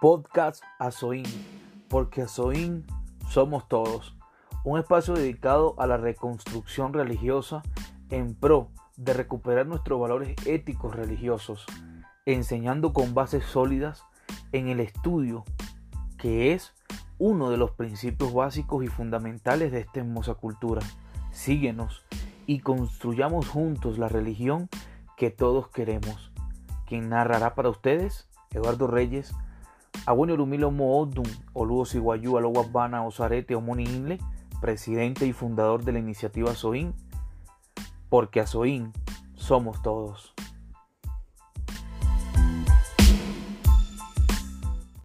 Podcast Azoín, porque Azoín somos todos. Un espacio dedicado a la reconstrucción religiosa en pro de recuperar nuestros valores éticos religiosos, enseñando con bases sólidas en el estudio, que es uno de los principios básicos y fundamentales de esta hermosa cultura. Síguenos y construyamos juntos la religión que todos queremos. Quien narrará para ustedes, Eduardo Reyes, Agüenio Rumilo Moodun, Oluo Siguayú, Aloguabana, Osarete, Omoni Inle, presidente y fundador de la iniciativa SOIN, porque a SOIN somos todos.